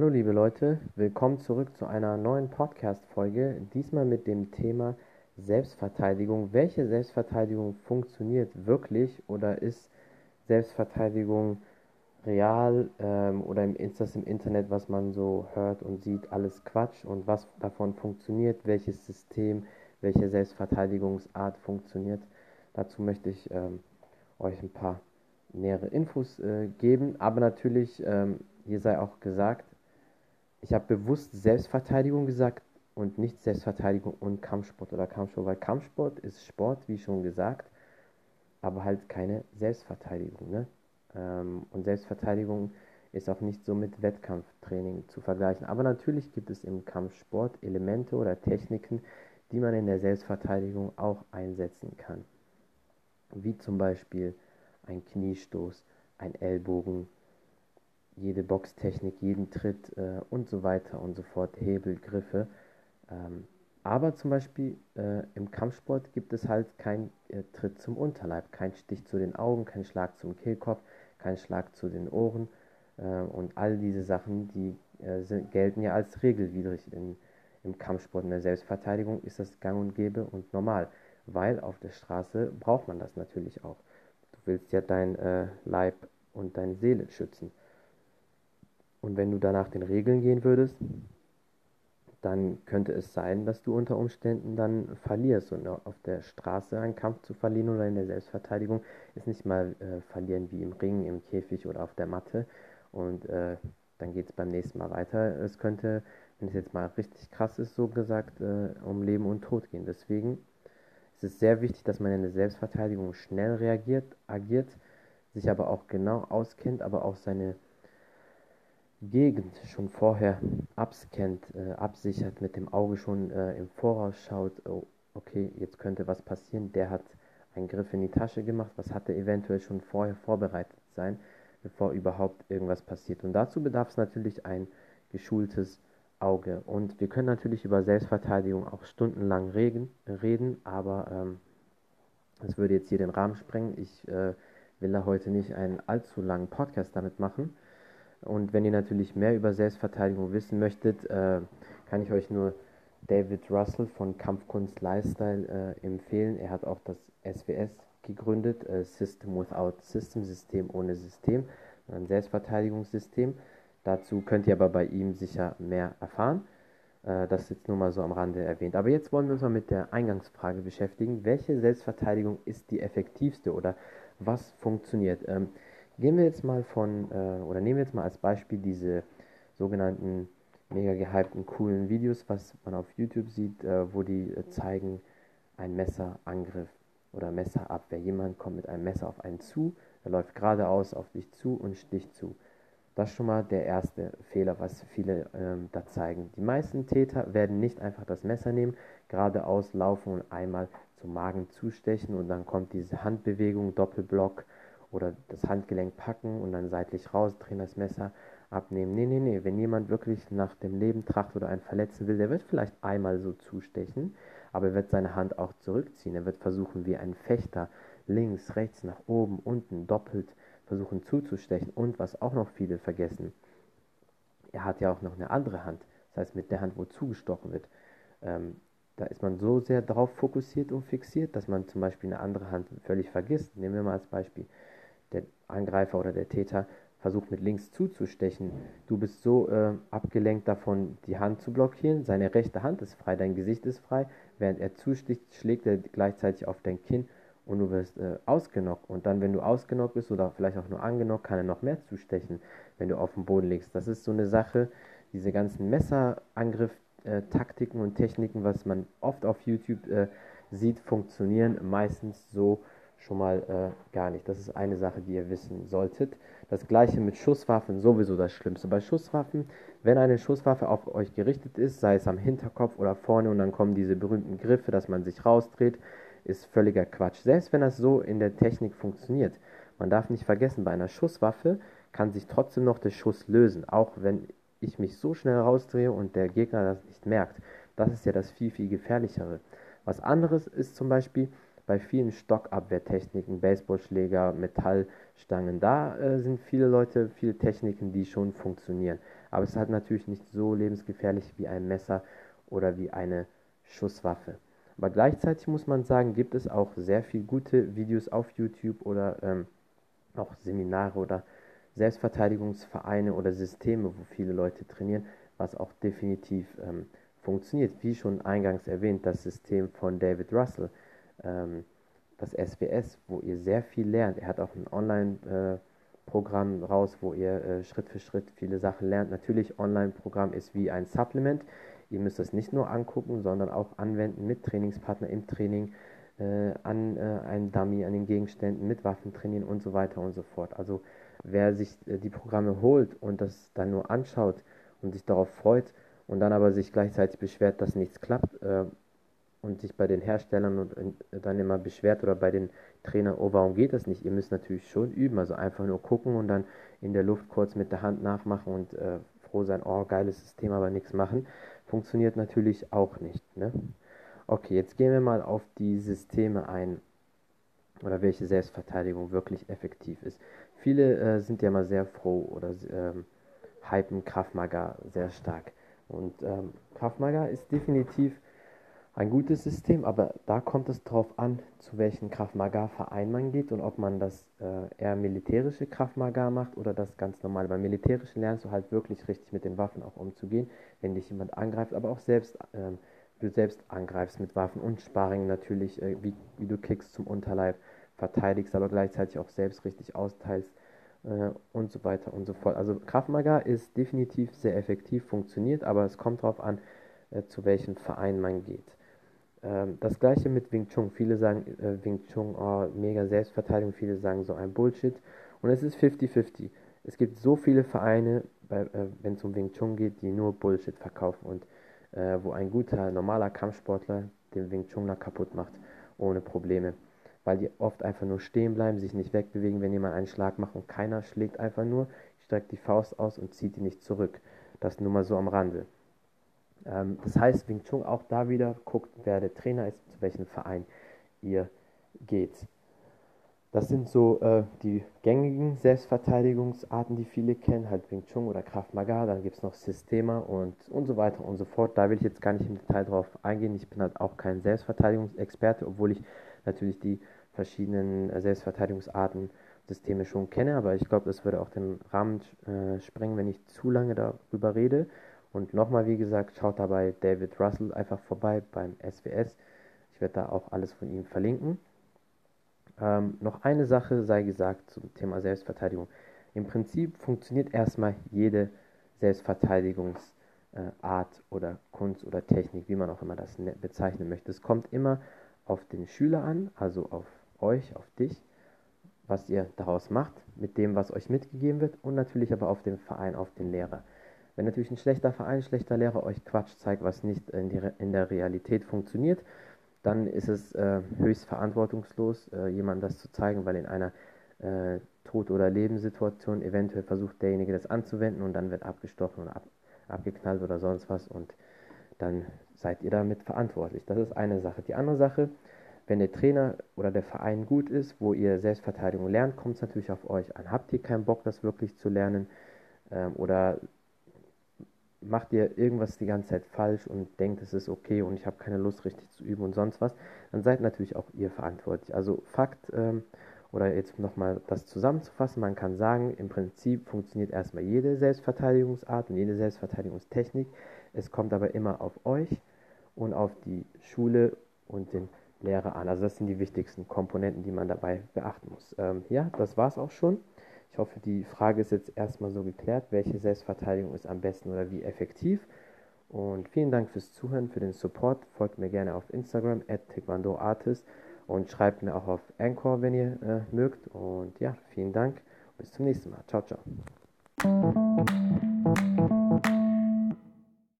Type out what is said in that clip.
Hallo liebe Leute, willkommen zurück zu einer neuen Podcast-Folge, diesmal mit dem Thema Selbstverteidigung. Welche Selbstverteidigung funktioniert wirklich oder ist Selbstverteidigung real ähm, oder ist das im Internet, was man so hört und sieht, alles Quatsch? Und was davon funktioniert, welches System, welche Selbstverteidigungsart funktioniert? Dazu möchte ich ähm, euch ein paar nähere Infos äh, geben, aber natürlich, ähm, hier sei auch gesagt, ich habe bewusst Selbstverteidigung gesagt und nicht Selbstverteidigung und Kampfsport oder Kampfsport, weil Kampfsport ist Sport, wie schon gesagt, aber halt keine Selbstverteidigung. Ne? Ähm, und Selbstverteidigung ist auch nicht so mit Wettkampftraining zu vergleichen. Aber natürlich gibt es im Kampfsport Elemente oder Techniken, die man in der Selbstverteidigung auch einsetzen kann. Wie zum Beispiel ein Kniestoß, ein Ellbogen, jede Boxtechnik, jeden Tritt äh, und so weiter und so fort, Hebel, Griffe. Ähm, aber zum Beispiel äh, im Kampfsport gibt es halt keinen äh, Tritt zum Unterleib, kein Stich zu den Augen, kein Schlag zum Kehlkopf, kein Schlag zu den Ohren. Äh, und all diese Sachen, die äh, sind, gelten ja als regelwidrig in, im Kampfsport. In der Selbstverteidigung ist das gang und gäbe und normal, weil auf der Straße braucht man das natürlich auch. Du willst ja dein äh, Leib und deine Seele schützen. Und wenn du danach den Regeln gehen würdest, dann könnte es sein, dass du unter Umständen dann verlierst. Und auf der Straße einen Kampf zu verlieren oder in der Selbstverteidigung ist nicht mal äh, verlieren wie im Ring, im Käfig oder auf der Matte. Und äh, dann geht es beim nächsten Mal weiter. Es könnte, wenn es jetzt mal richtig krass ist, so gesagt, äh, um Leben und Tod gehen. Deswegen ist es sehr wichtig, dass man in der Selbstverteidigung schnell reagiert, agiert, sich aber auch genau auskennt, aber auch seine Gegend schon vorher abscannt, äh, absichert, mit dem Auge schon äh, im Voraus schaut, oh, okay, jetzt könnte was passieren, der hat einen Griff in die Tasche gemacht, was hatte eventuell schon vorher vorbereitet sein, bevor überhaupt irgendwas passiert. Und dazu bedarf es natürlich ein geschultes Auge. Und wir können natürlich über Selbstverteidigung auch stundenlang reden, reden aber ähm, das würde jetzt hier den Rahmen sprengen. Ich äh, will da heute nicht einen allzu langen Podcast damit machen. Und wenn ihr natürlich mehr über Selbstverteidigung wissen möchtet, äh, kann ich euch nur David Russell von Kampfkunst Lifestyle äh, empfehlen. Er hat auch das SWS gegründet, äh, System Without System, System ohne System, ein Selbstverteidigungssystem. Dazu könnt ihr aber bei ihm sicher mehr erfahren. Äh, das jetzt nur mal so am Rande erwähnt. Aber jetzt wollen wir uns mal mit der Eingangsfrage beschäftigen. Welche Selbstverteidigung ist die effektivste oder was funktioniert? Ähm, Gehen wir jetzt mal von, äh, oder nehmen wir jetzt mal als Beispiel diese sogenannten mega gehypten, coolen Videos, was man auf YouTube sieht, äh, wo die äh, zeigen einen Messerangriff oder Messerabwehr. Jemand kommt mit einem Messer auf einen zu, er läuft geradeaus auf dich zu und sticht zu. Das ist schon mal der erste Fehler, was viele ähm, da zeigen. Die meisten Täter werden nicht einfach das Messer nehmen, geradeaus laufen und einmal zum Magen zustechen und dann kommt diese Handbewegung, Doppelblock oder das Handgelenk packen und dann seitlich rausdrehen, das Messer abnehmen. Nee, nee, nee. Wenn jemand wirklich nach dem Leben tracht oder einen verletzen will, der wird vielleicht einmal so zustechen, aber er wird seine Hand auch zurückziehen. Er wird versuchen, wie ein Fechter links, rechts, nach oben, unten, doppelt versuchen zuzustechen. Und was auch noch viele vergessen, er hat ja auch noch eine andere Hand. Das heißt, mit der Hand, wo zugestochen wird, ähm, da ist man so sehr darauf fokussiert und fixiert, dass man zum Beispiel eine andere Hand völlig vergisst. Nehmen wir mal als Beispiel der Angreifer oder der Täter versucht mit links zuzustechen. Du bist so äh, abgelenkt davon, die Hand zu blockieren. Seine rechte Hand ist frei, dein Gesicht ist frei. Während er zusticht, schlägt er gleichzeitig auf dein Kinn und du wirst äh, ausgenockt. Und dann, wenn du ausgenockt bist oder vielleicht auch nur angenockt, kann er noch mehr zustechen, wenn du auf dem Boden liegst. Das ist so eine Sache, diese ganzen Messerangriff-Taktiken äh, und Techniken, was man oft auf YouTube äh, sieht, funktionieren meistens so, schon mal äh, gar nicht. Das ist eine Sache, die ihr wissen solltet. Das gleiche mit Schusswaffen, sowieso das Schlimmste. Bei Schusswaffen, wenn eine Schusswaffe auf euch gerichtet ist, sei es am Hinterkopf oder vorne und dann kommen diese berühmten Griffe, dass man sich rausdreht, ist völliger Quatsch. Selbst wenn das so in der Technik funktioniert. Man darf nicht vergessen, bei einer Schusswaffe kann sich trotzdem noch der Schuss lösen, auch wenn ich mich so schnell rausdrehe und der Gegner das nicht merkt. Das ist ja das viel, viel gefährlichere. Was anderes ist zum Beispiel, bei vielen Stockabwehrtechniken, Baseballschläger, Metallstangen, da äh, sind viele Leute, viele Techniken, die schon funktionieren. Aber es ist halt natürlich nicht so lebensgefährlich wie ein Messer oder wie eine Schusswaffe. Aber gleichzeitig muss man sagen, gibt es auch sehr viele gute Videos auf YouTube oder ähm, auch Seminare oder Selbstverteidigungsvereine oder Systeme, wo viele Leute trainieren, was auch definitiv ähm, funktioniert. Wie schon eingangs erwähnt, das System von David Russell, ähm, das SWS, wo ihr sehr viel lernt. Er hat auch ein Online-Programm raus, wo ihr äh, Schritt für Schritt viele Sachen lernt. Natürlich, Online-Programm ist wie ein Supplement. Ihr müsst das nicht nur angucken, sondern auch anwenden mit Trainingspartner im Training, äh, an äh, einem Dummy, an den Gegenständen, mit Waffen trainieren und so weiter und so fort. Also wer sich die Programme holt und das dann nur anschaut und sich darauf freut und dann aber sich gleichzeitig beschwert, dass nichts klappt und sich bei den Herstellern und, und, dann immer beschwert oder bei den Trainern, oh, warum geht das nicht? Ihr müsst natürlich schon üben, also einfach nur gucken und dann in der Luft kurz mit der Hand nachmachen und äh, froh sein, oh, geiles System, aber nichts machen. Funktioniert natürlich auch nicht. Ne? Okay, jetzt gehen wir mal auf die Systeme ein oder welche Selbstverteidigung wirklich effektiv ist. Viele äh, sind ja mal sehr froh oder ähm, hypen Krav Maga sehr stark. Und ähm, Krav Maga ist definitiv ein gutes System, aber da kommt es darauf an, zu welchem Krav Maga Verein man geht und ob man das äh, eher militärische Krav Maga macht oder das ganz normale. Beim militärischen lernst du halt wirklich richtig mit den Waffen auch umzugehen, wenn dich jemand angreift, aber auch selbst äh, du selbst angreifst mit Waffen und Sparring natürlich, äh, wie, wie du kickst zum Unterleib verteidigst, aber gleichzeitig auch selbst richtig austeilst äh, und so weiter und so fort. Also Krav Maga ist definitiv sehr effektiv, funktioniert, aber es kommt darauf an, äh, zu welchem Verein man geht. Ähm, das gleiche mit Wing Chun. Viele sagen äh, Wing Chun, oh, mega Selbstverteidigung, viele sagen so ein Bullshit. Und es ist 50-50. Es gibt so viele Vereine, äh, wenn es um Wing Chun geht, die nur Bullshit verkaufen und äh, wo ein guter, normaler Kampfsportler den Wing Chunler kaputt macht, ohne Probleme weil die oft einfach nur stehen bleiben, sich nicht wegbewegen, wenn jemand einen Schlag macht und keiner schlägt einfach nur, streckt die Faust aus und zieht die nicht zurück. Das nur mal so am Rande. Ähm, das heißt, Wing Chun auch da wieder guckt, wer der Trainer ist, zu welchem Verein ihr geht. Das sind so äh, die gängigen Selbstverteidigungsarten, die viele kennen, halt Wing Chun oder Krav Maga, dann gibt es noch Systema und, und so weiter und so fort. Da will ich jetzt gar nicht im Detail drauf eingehen. Ich bin halt auch kein Selbstverteidigungsexperte, obwohl ich natürlich die verschiedenen äh, Selbstverteidigungsarten, Systeme schon kenne, aber ich glaube, das würde auch den Rahmen äh, sprengen, wenn ich zu lange darüber rede. Und nochmal, wie gesagt, schaut dabei David Russell einfach vorbei beim SWS. Ich werde da auch alles von ihm verlinken. Ähm, noch eine Sache sei gesagt zum Thema Selbstverteidigung. Im Prinzip funktioniert erstmal jede Selbstverteidigungsart äh, oder Kunst oder Technik, wie man auch immer das ne-, bezeichnen möchte. Es kommt immer auf den Schüler an, also auf euch, auf dich, was ihr daraus macht, mit dem, was euch mitgegeben wird und natürlich aber auf den Verein, auf den Lehrer. Wenn natürlich ein schlechter Verein, schlechter Lehrer euch Quatsch zeigt, was nicht in, die, in der Realität funktioniert, dann ist es äh, höchst verantwortungslos, äh, jemandem das zu zeigen, weil in einer äh, Tod- oder Lebenssituation eventuell versucht derjenige das anzuwenden und dann wird abgestochen oder ab, abgeknallt oder sonst was und dann seid ihr damit verantwortlich. Das ist eine Sache. Die andere Sache, wenn der Trainer oder der Verein gut ist, wo ihr Selbstverteidigung lernt, kommt es natürlich auf euch an. Habt ihr keinen Bock, das wirklich zu lernen? Ähm, oder macht ihr irgendwas die ganze Zeit falsch und denkt, es ist okay und ich habe keine Lust richtig zu üben und sonst was, dann seid natürlich auch ihr verantwortlich. Also Fakt, ähm, oder jetzt nochmal das zusammenzufassen, man kann sagen, im Prinzip funktioniert erstmal jede Selbstverteidigungsart und jede Selbstverteidigungstechnik. Es kommt aber immer auf euch und auf die Schule und den Lehrer an. Also das sind die wichtigsten Komponenten, die man dabei beachten muss. Ähm, ja, das war es auch schon. Ich hoffe, die Frage ist jetzt erstmal so geklärt, welche Selbstverteidigung ist am besten oder wie effektiv. Und vielen Dank fürs Zuhören, für den Support. Folgt mir gerne auf Instagram, at Artist und schreibt mir auch auf Anchor, wenn ihr äh, mögt. Und ja, vielen Dank. Bis zum nächsten Mal. Ciao, ciao.